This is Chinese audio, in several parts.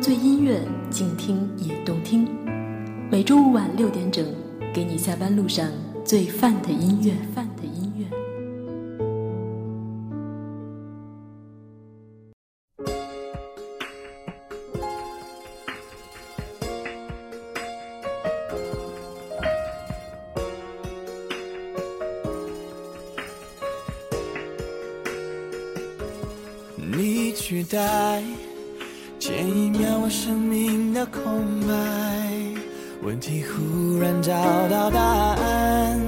最音乐，静听也动听。每周五晚六点整。给你下班路上最范的音乐，范的音乐。你取代前一秒我生命的空白。问题忽然找到答案，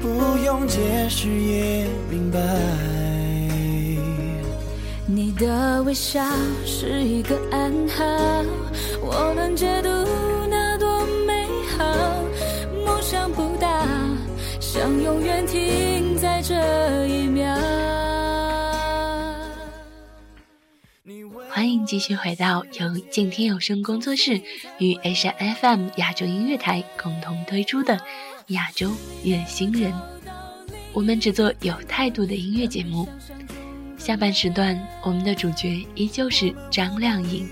不用解释也明白。你的微笑是一个暗号，我能解读继续回到由静听有声工作室与 H F M 亚洲音乐台共同推出的亚洲乐星人。我们只做有态度的音乐节目。下半时段，我们的主角依旧是张靓颖。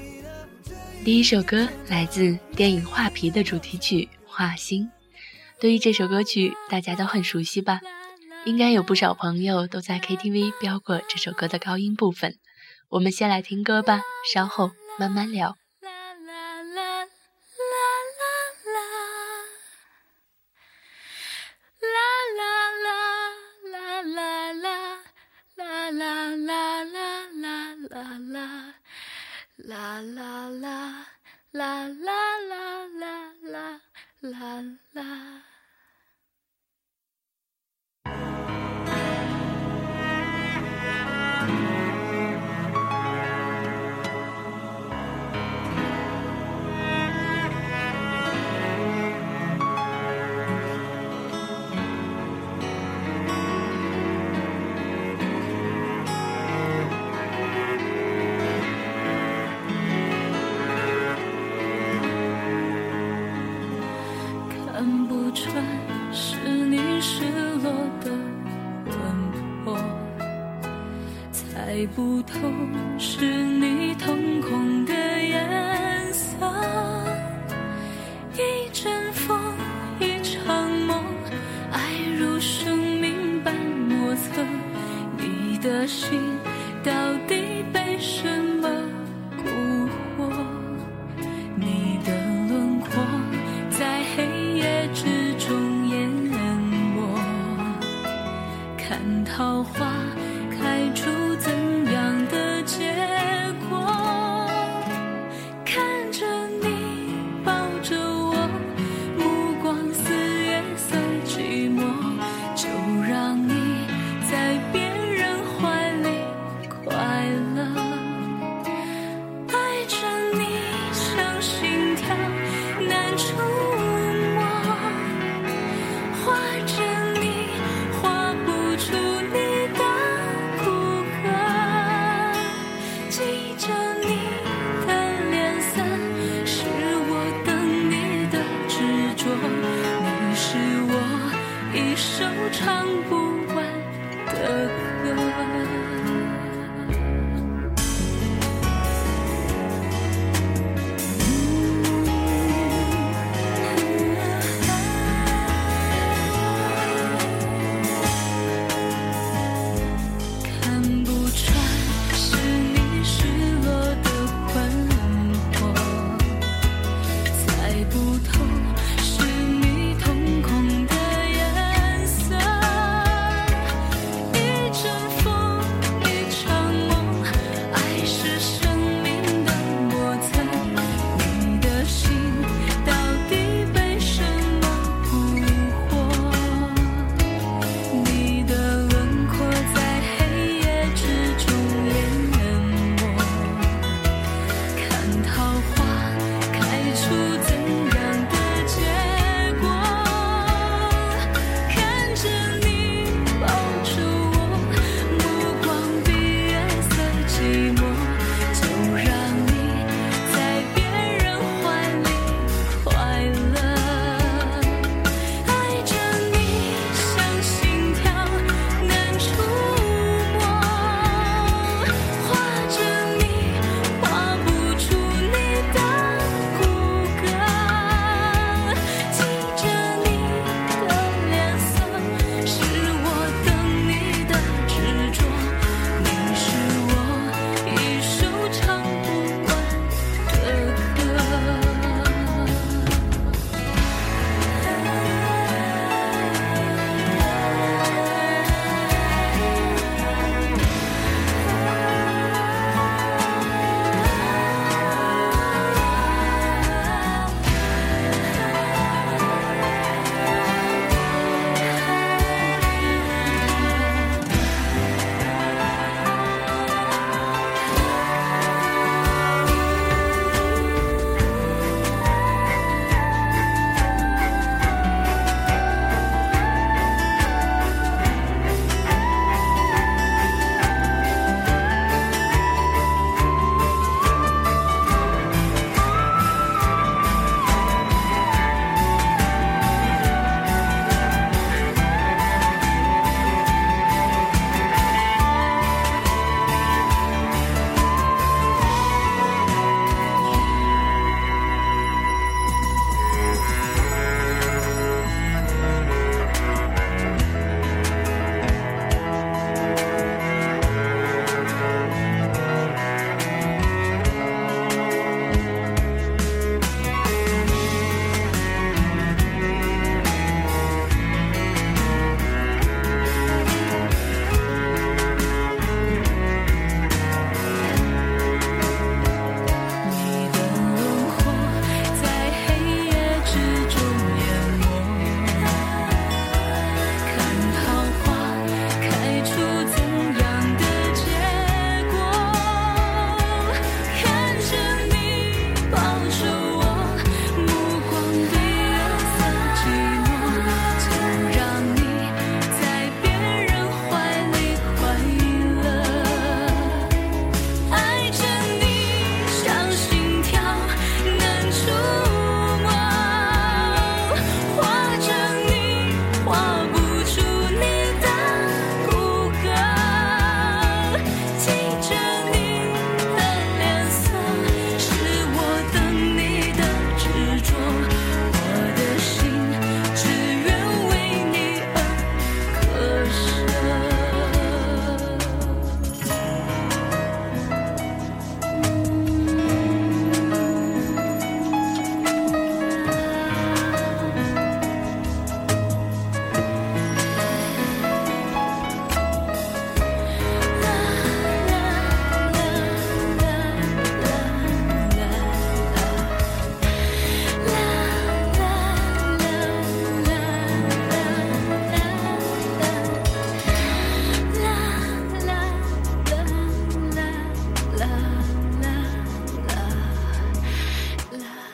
第一首歌来自电影《画皮》的主题曲《画心》。对于这首歌曲，大家都很熟悉吧？应该有不少朋友都在 K T V 飙过这首歌的高音部分。我们先来听歌吧，稍后慢慢聊。不是你瞳孔的颜色，一阵风，一场梦，爱如生命般莫测，你的心到底被什么蛊惑？你的轮廓在黑夜之中淹没，看桃花开出。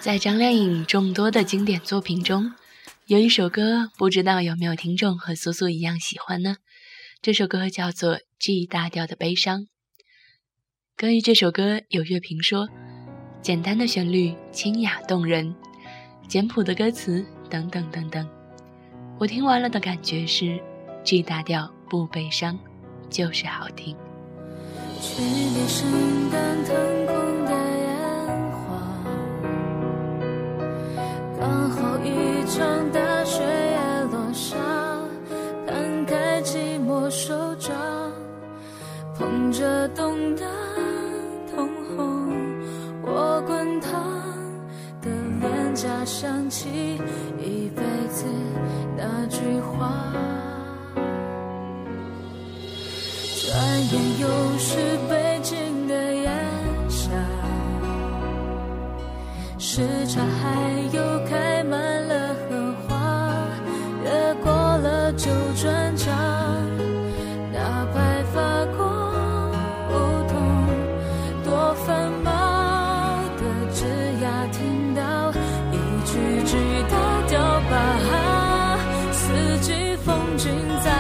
在张靓颖众多的经典作品中，有一首歌，不知道有没有听众和苏苏一样喜欢呢？这首歌叫做《G 大调的悲伤》。关于这首歌，有乐评说：简单的旋律，清雅动人；简朴的歌词，等等等等。我听完了的感觉是：G 大调不悲伤，就是好听。去年圣诞腾空君在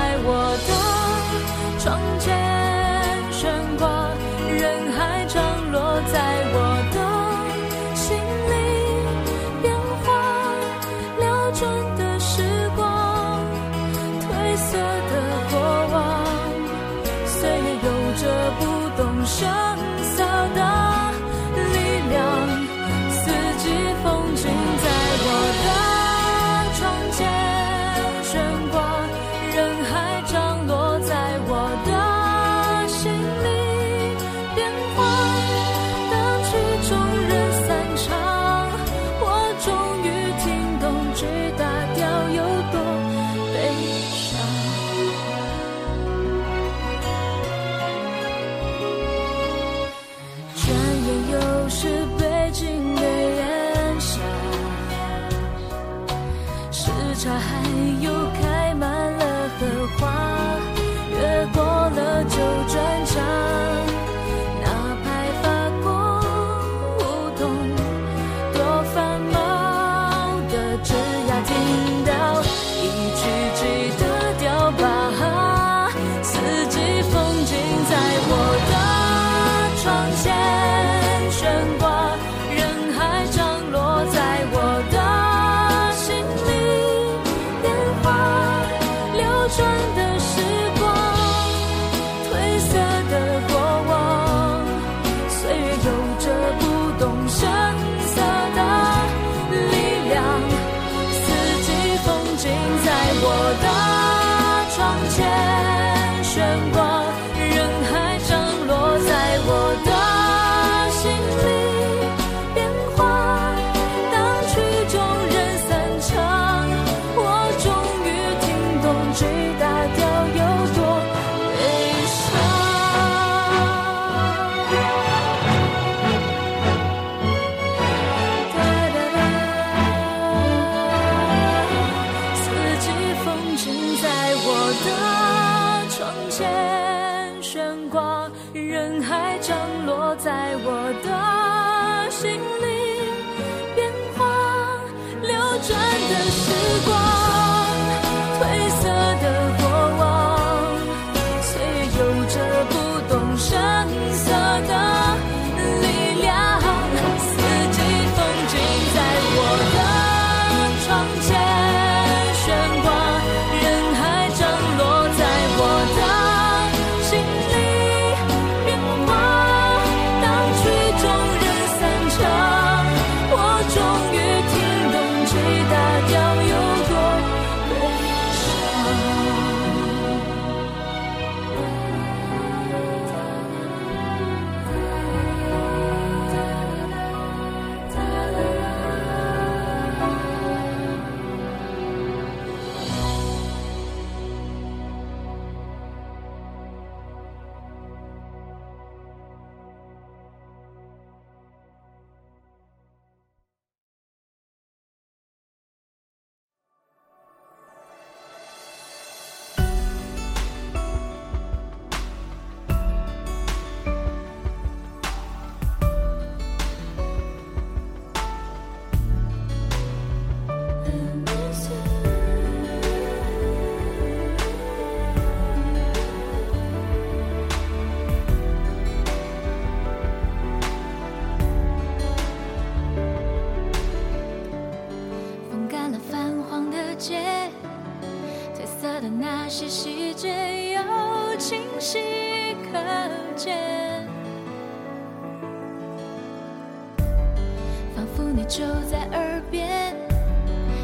就在耳边，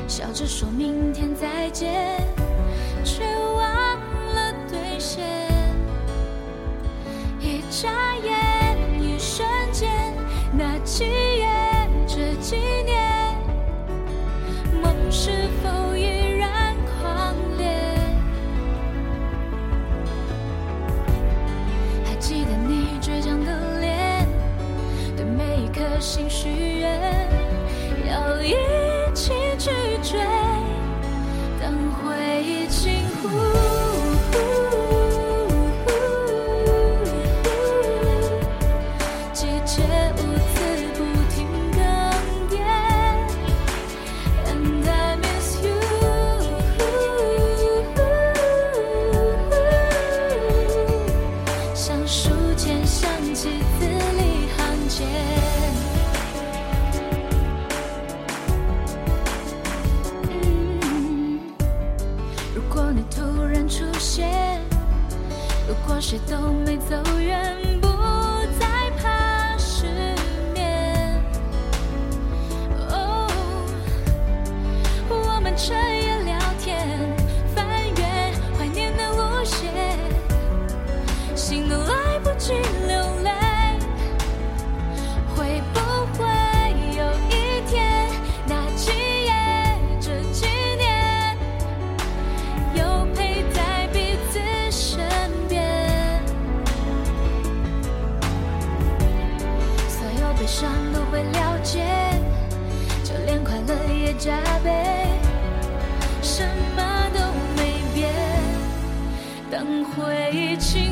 笑着说明天再见，却忘了兑现。一眨悲伤都会了解，就连快乐也加倍，什么都没变。等回忆起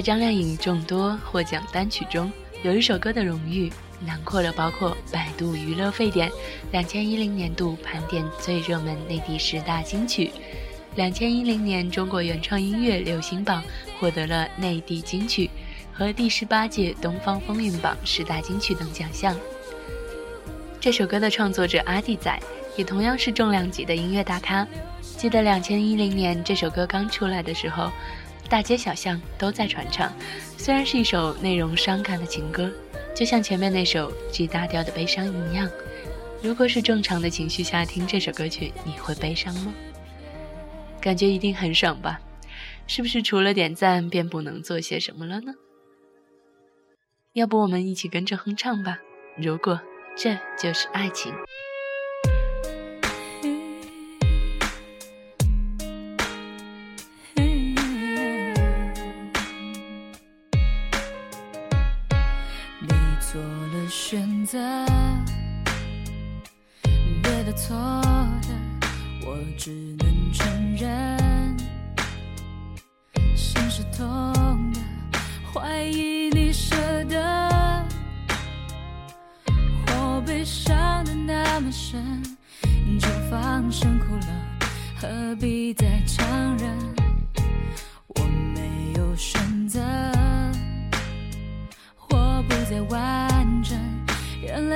在张靓颖众多获奖单曲中，有一首歌的荣誉囊括了包括百度娱乐沸点两千一零年度盘点最热门内地十大金曲，两千一零年中国原创音乐流行榜获得了内地金曲和第十八届东方风云榜十大金曲等奖项。这首歌的创作者阿弟仔也同样是重量级的音乐大咖。记得两千一零年这首歌刚出来的时候，大街小巷都在传唱。虽然是一首内容伤感的情歌，就像前面那首 G 大调的悲伤一样。如果是正常的情绪下听这首歌曲，你会悲伤吗？感觉一定很爽吧？是不是除了点赞便不能做些什么了呢？要不我们一起跟着哼唱吧。如果这就是爱情。择，对的错的，我只能承认。心是痛的，怀疑你舍得，我悲伤的那么深，就放声哭了，何必再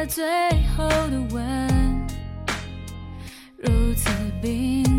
最后的吻如此冰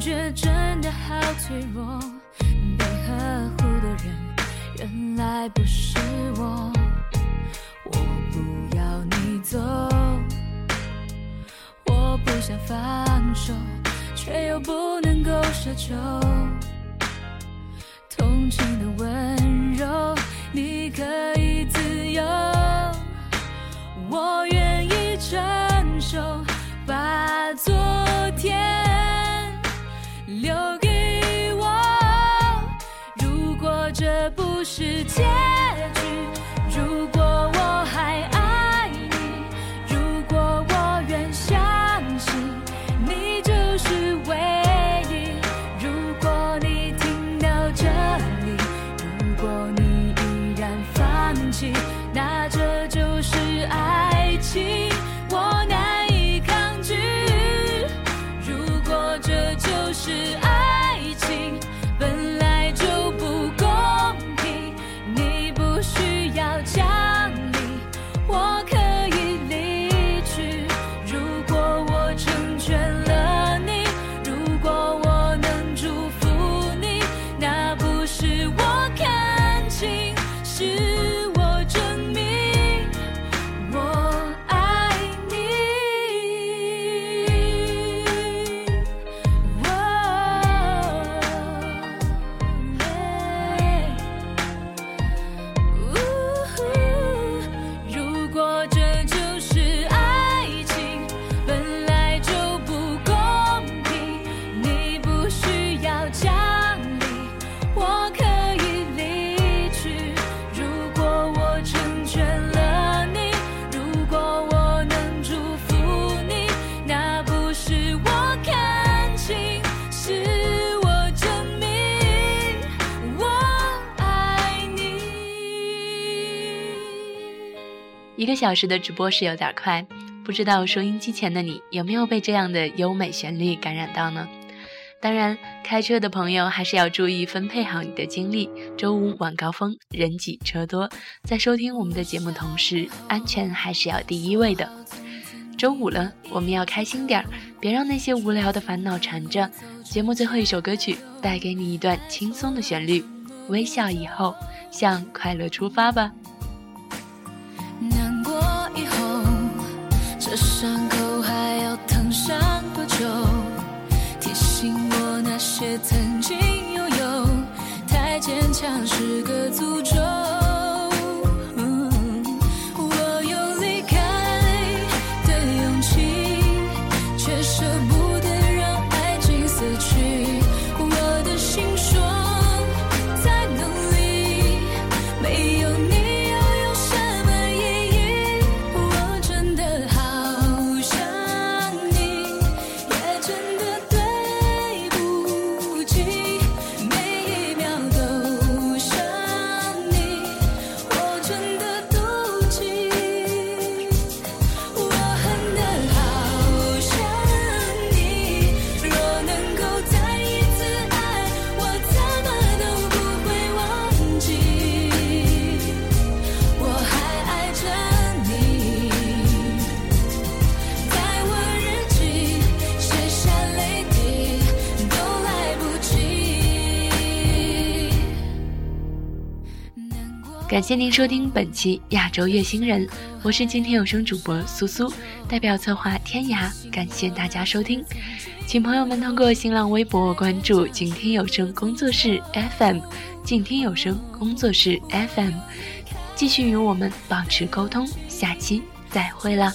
觉真的好脆弱，被呵护的人原来不是我。我不要你走，我不想放手，却又不能够奢求。同情的温柔，你可以自由，我愿意承受，把错。小时的直播是有点快，不知道收音机前的你有没有被这样的优美旋律感染到呢？当然，开车的朋友还是要注意分配好你的精力。周五晚高峰，人挤车多，在收听我们的节目同时，安全还是要第一位的。周五了，我们要开心点儿，别让那些无聊的烦恼缠着。节目最后一首歌曲，带给你一段轻松的旋律，微笑以后，向快乐出发吧。这伤口还要疼上多久？提醒我那些曾经拥有，太坚强是个感谢您收听本期亚洲月星人，我是今天有声主播苏苏，代表策划天涯，感谢大家收听，请朋友们通过新浪微博关注静听有声工作室 FM，静听有声工作室 FM，继续与我们保持沟通，下期再会了。